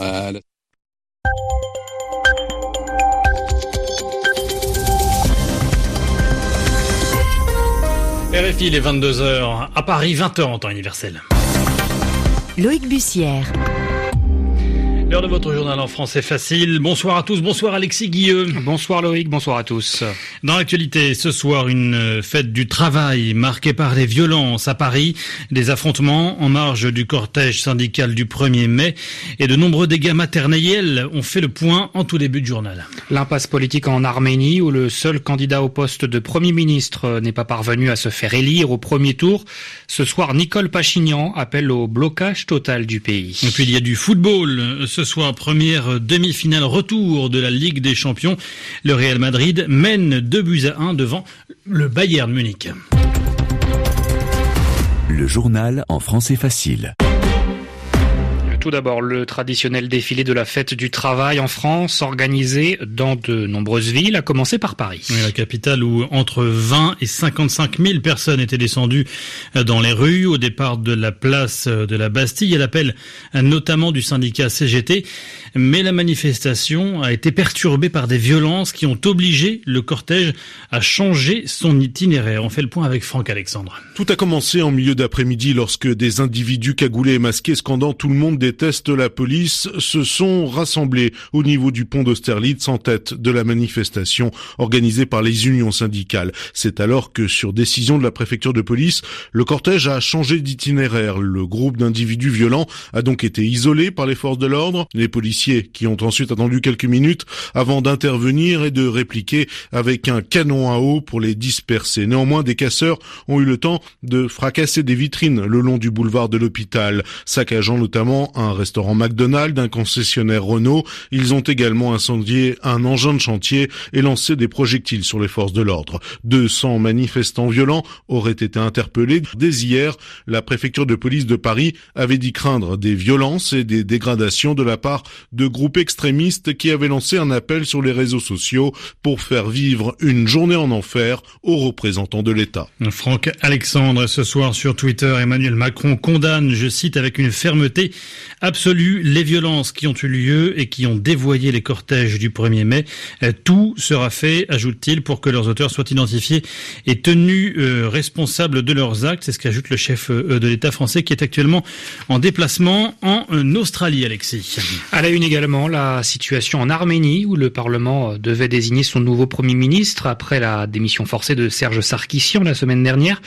à la RFI, les 22h. À Paris, 20h en temps universel. Loïc Bussière. L'heure de votre journal en français facile. Bonsoir à tous, bonsoir Alexis Guilleux. Bonsoir Loïc, bonsoir à tous. Dans l'actualité, ce soir, une fête du travail marquée par des violences à Paris, des affrontements en marge du cortège syndical du 1er mai et de nombreux dégâts matériels ont fait le point en tout début de journal. L'impasse politique en Arménie où le seul candidat au poste de Premier ministre n'est pas parvenu à se faire élire au premier tour. Ce soir, Nicole Pachignan appelle au blocage total du pays. Et puis il y a du football ce soir, première demi-finale retour de la Ligue des Champions. Le Real Madrid mène 2 buts à 1 devant le Bayern Munich. Le journal en français facile. Tout d'abord, le traditionnel défilé de la fête du travail en France, organisé dans de nombreuses villes, a commencé par Paris. Oui, la capitale où entre 20 et 55 000 personnes étaient descendues dans les rues au départ de la place de la Bastille à l'appel notamment du syndicat CGT. Mais la manifestation a été perturbée par des violences qui ont obligé le cortège à changer son itinéraire. On fait le point avec Franck Alexandre. Tout a commencé en milieu d'après-midi lorsque des individus cagoulés et masqués scandant tout le monde déteste la police se sont rassemblés au niveau du pont d'Austerlitz en tête de la manifestation organisée par les unions syndicales. C'est alors que sur décision de la préfecture de police, le cortège a changé d'itinéraire. Le groupe d'individus violents a donc été isolé par les forces de l'ordre. Les policiers qui ont ensuite attendu quelques minutes avant d'intervenir et de répliquer avec un canon à eau pour les disperser. Néanmoins, des casseurs ont eu le temps de fracasser des vitrines le long du boulevard de l'hôpital, saccageant notamment un restaurant McDonald's, un concessionnaire Renault. Ils ont également incendié un engin de chantier et lancé des projectiles sur les forces de l'ordre. 200 manifestants violents auraient été interpellés. Dès hier, la préfecture de police de Paris avait dit craindre des violences et des dégradations de la part de groupes extrémistes qui avaient lancé un appel sur les réseaux sociaux pour faire vivre une journée en enfer aux représentants de l'État. Franck Alexandre, ce soir sur Twitter, Emmanuel Macron condamne, je cite avec une fermeté absolue, les violences qui ont eu lieu et qui ont dévoyé les cortèges du 1er mai. Tout sera fait, ajoute-t-il, pour que leurs auteurs soient identifiés et tenus euh, responsables de leurs actes. C'est ce qu'ajoute le chef euh, de l'État français qui est actuellement en déplacement en euh, Australie, Alexis. À la une également, la situation en Arménie où le Parlement devait désigner son nouveau Premier ministre après la démission forcée de Serge Sarkissian la semaine dernière.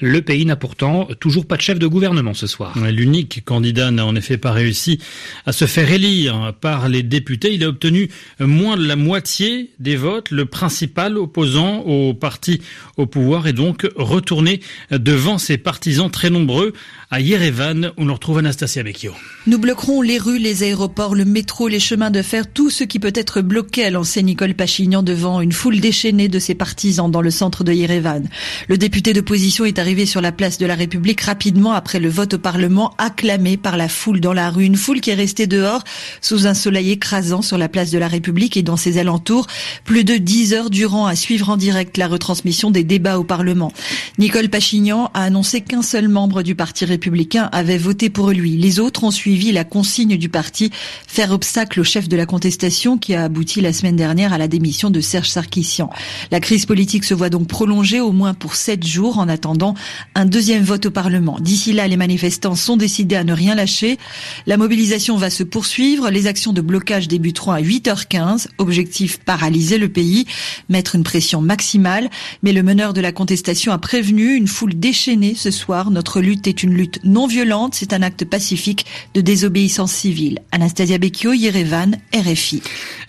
Le pays n'a pourtant toujours pas de chef de gouvernement ce soir. L'unique candidat n'a en effet pas réussi à se faire élire par les députés. Il a obtenu moins de la moitié des votes. Le principal opposant au parti au pouvoir est donc retourné devant ses partisans très nombreux à Yerevan où l'on retrouve Anastasia Becchio. Nous bloquerons les rues, les aéroports, le métro, les chemins de fer, tout ce qui peut être bloqué, a lancé Nicole Pachignan devant une foule déchaînée de ses partisans dans le centre de Yerevan. Le député d'opposition est arrivé sur la place de la République rapidement après le vote au Parlement, acclamé par la foule dans la Une foule qui est restée dehors sous un soleil écrasant sur la place de la République et dans ses alentours, plus de dix heures durant à suivre en direct la retransmission des débats au Parlement. Nicole Pachignan a annoncé qu'un seul membre du Parti républicain avait voté pour lui. Les autres ont suivi la consigne du parti, faire obstacle au chef de la contestation qui a abouti la semaine dernière à la démission de Serge Sarkissian. La crise politique se voit donc prolongée au moins pour sept jours en attendant un deuxième vote au Parlement. D'ici là, les manifestants sont décidés à ne rien lâcher. La mobilisation va se poursuivre. Les actions de blocage débuteront à 8h15. Objectif paralyser le pays, mettre une pression maximale. Mais le meneur de la contestation a prévenu une foule déchaînée ce soir. Notre lutte est une lutte non violente. C'est un acte pacifique de désobéissance civile. Anastasia Becchio, Yerevan, RFI.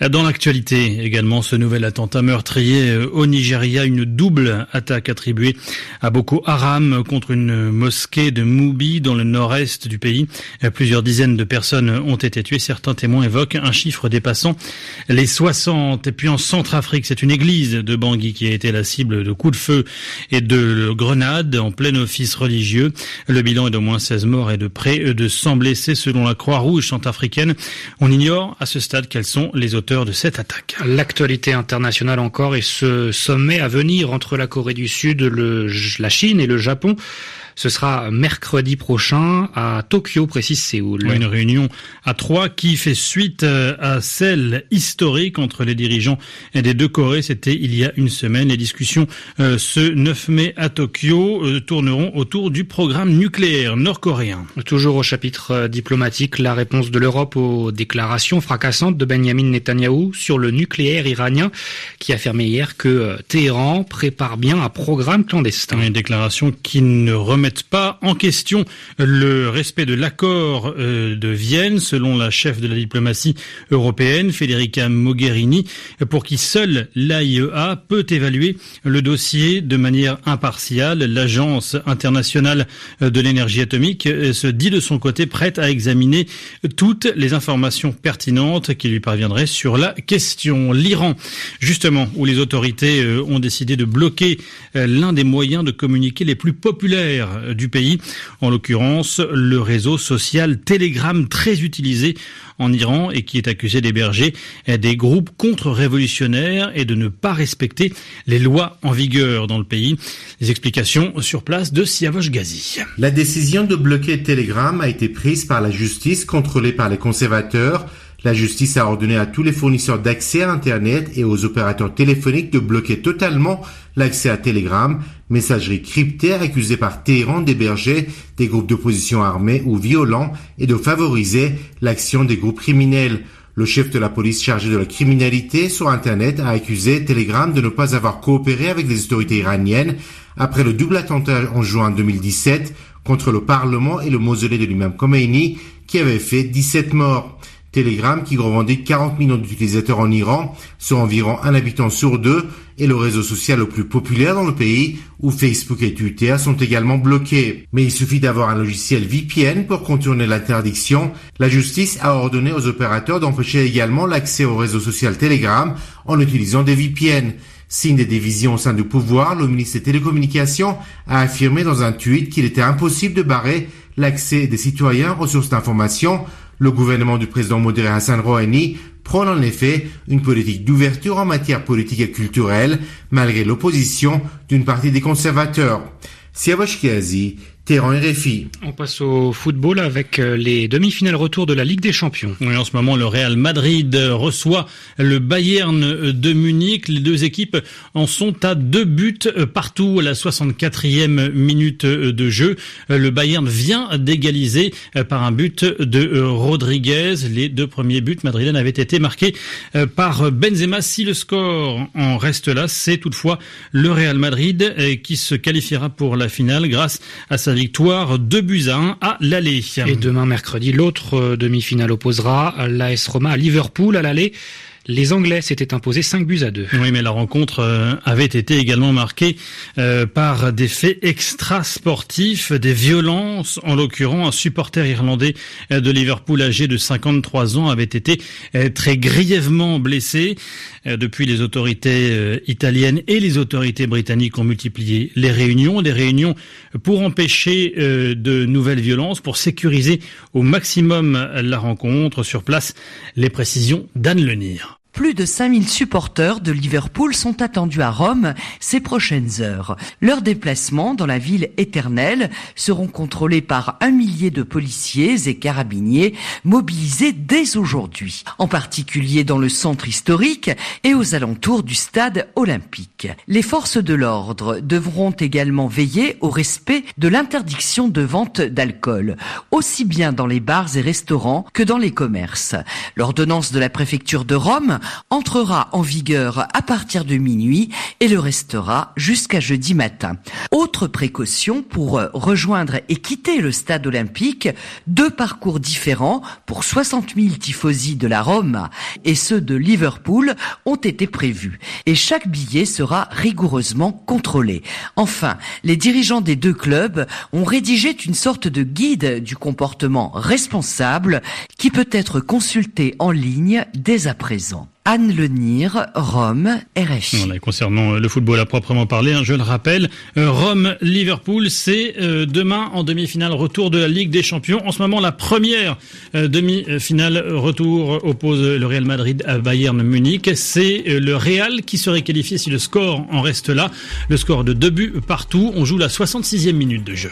Dans l'actualité également, ce nouvel attentat meurtrier au Nigeria, une double attaque attribuée à Boko Haram contre une mosquée de Moubi dans le nord-est du pays. Plusieurs dizaines de personnes ont été tuées. Certains témoins évoquent un chiffre dépassant les 60. Et puis en Centrafrique, c'est une église de Bangui qui a été la cible de coups de feu et de grenades en plein office religieux. Le bilan est d'au moins 16 morts et de près de 100 blessés selon la Croix-Rouge centrafricaine. On ignore à ce stade quels sont les auteurs de cette attaque. L'actualité internationale encore et ce sommet à venir entre la Corée du Sud, la Chine et le Japon Ce sera mercredi prochain à Tokyo, précise Séoul. Une réunion à trois qui fait suite euh, à celle historique entre les dirigeants des deux Corées. C'était il y a une semaine. Les discussions euh, ce 9 mai à Tokyo euh, tourneront autour du programme nucléaire nord-coréen. Toujours au chapitre diplomatique, la réponse de l'Europe aux déclarations fracassantes de Benjamin Netanyahou sur le nucléaire iranien qui a affirmé hier que Téhéran prépare bien un programme clandestin. Une déclaration qui ne remettent pas en question le respect de l'accord euh, de Vienne, selon la chef de la diplomatie européenne, Federica Mogherini, pour qui seule l'AIEA peut évaluer le dossier de manière impartiale. L'Agence internationale de l'énergie atomique euh, se dit de son côté prête à examiner toutes les informations pertinentes qui lui parviendraient sur la question. L'Iran, justement, où les autorités euh, ont décidé de bloquer l'un des moyens de communiquer les plus populaires du pays, en l'occurrence le réseau social Telegram très utilisé en Iran et qui est accusé d'héberger des groupes contre-révolutionnaires et de ne pas respecter les lois en vigueur dans le pays. Les explications sur place de Siavosh Ghazi. La décision de bloquer Telegram a été prise par la justice contrôlée par les conservateurs la justice a ordonné à tous les fournisseurs d'accès à Internet et aux opérateurs téléphoniques de bloquer totalement l'accès à Telegram, messagerie cryptée accusée par Téhéran d'héberger des groupes d'opposition armés ou violents et de favoriser l'action des groupes criminels. Le chef de la police chargé de la criminalité sur Internet a accusé Telegram de ne pas avoir coopéré avec les autorités iraniennes après le double attentat en juin 2017 contre le Parlement et le mausolée de l'imam Khomeini qui avait fait 17 morts. Telegram, qui revendique 40 millions d'utilisateurs en Iran, soit environ un habitant sur deux, est le réseau social le plus populaire dans le pays, où Facebook et Twitter sont également bloqués. Mais il suffit d'avoir un logiciel VPN pour contourner l'interdiction. La justice a ordonné aux opérateurs d'empêcher également l'accès au réseau social Telegram en utilisant des VPN. Signe des divisions au sein du pouvoir, le ministre des Télécommunications a affirmé dans un tweet qu'il était impossible de barrer l'accès des citoyens aux sources d'information le gouvernement du président modéré Hassan Rouhani prône en effet une politique d'ouverture en matière politique et culturelle, malgré l'opposition d'une partie des conservateurs. Siavosh Kiazi, on passe au football avec euh, les demi-finales retour de la Ligue des Champions. Oui, en ce moment, le Real Madrid reçoit le Bayern de Munich. Les deux équipes en sont à deux buts partout à la 64e minute de jeu. Le Bayern vient d'égaliser par un but de Rodriguez. Les deux premiers buts madrilènes avaient été marqués par Benzema. Si le score en reste là, c'est toutefois le Real Madrid qui se qualifiera pour la finale grâce à sa victoire 2 buts à 1 à l'aller. Et demain mercredi, l'autre euh, demi-finale opposera l'AS Roma à Liverpool à l'aller. Les Anglais s'étaient imposés 5 buts à 2. Oui, mais la rencontre euh, avait été également marquée euh, par des faits extra-sportifs, des violences. En l'occurrence, un supporter irlandais euh, de Liverpool âgé de 53 ans avait été très grièvement blessé. Depuis, les autorités italiennes et les autorités britanniques ont multiplié les réunions, des réunions pour empêcher de nouvelles violences, pour sécuriser au maximum la rencontre. Sur place, les précisions d'Anne Lenir. Plus de 5000 supporters de Liverpool sont attendus à Rome ces prochaines heures. Leurs déplacements dans la ville éternelle seront contrôlés par un millier de policiers et carabiniers mobilisés dès aujourd'hui, en particulier dans le centre historique et aux alentours du stade olympique. Les forces de l'ordre devront également veiller au respect de l'interdiction de vente d'alcool, aussi bien dans les bars et restaurants que dans les commerces. L'ordonnance de la préfecture de Rome entrera en vigueur à partir de minuit et le restera jusqu'à jeudi matin. Autre précaution pour rejoindre et quitter le stade olympique, deux parcours différents pour 60 000 tifosi de la Rome et ceux de Liverpool ont été prévus et chaque billet sera rigoureusement contrôlé. Enfin, les dirigeants des deux clubs ont rédigé une sorte de guide du comportement responsable qui peut être consulté en ligne dès à présent. Anne Lenir, Rome, RFI. Voilà, concernant euh, le football à proprement parler, hein, je le rappelle, euh, Rome-Liverpool, c'est euh, demain en demi-finale retour de la Ligue des Champions. En ce moment, la première demi-finale retour oppose le Real Madrid à Bayern Munich. C'est le Real qui serait qualifié si le score en reste là. Le score de deux buts partout. On joue la 66e minute de jeu.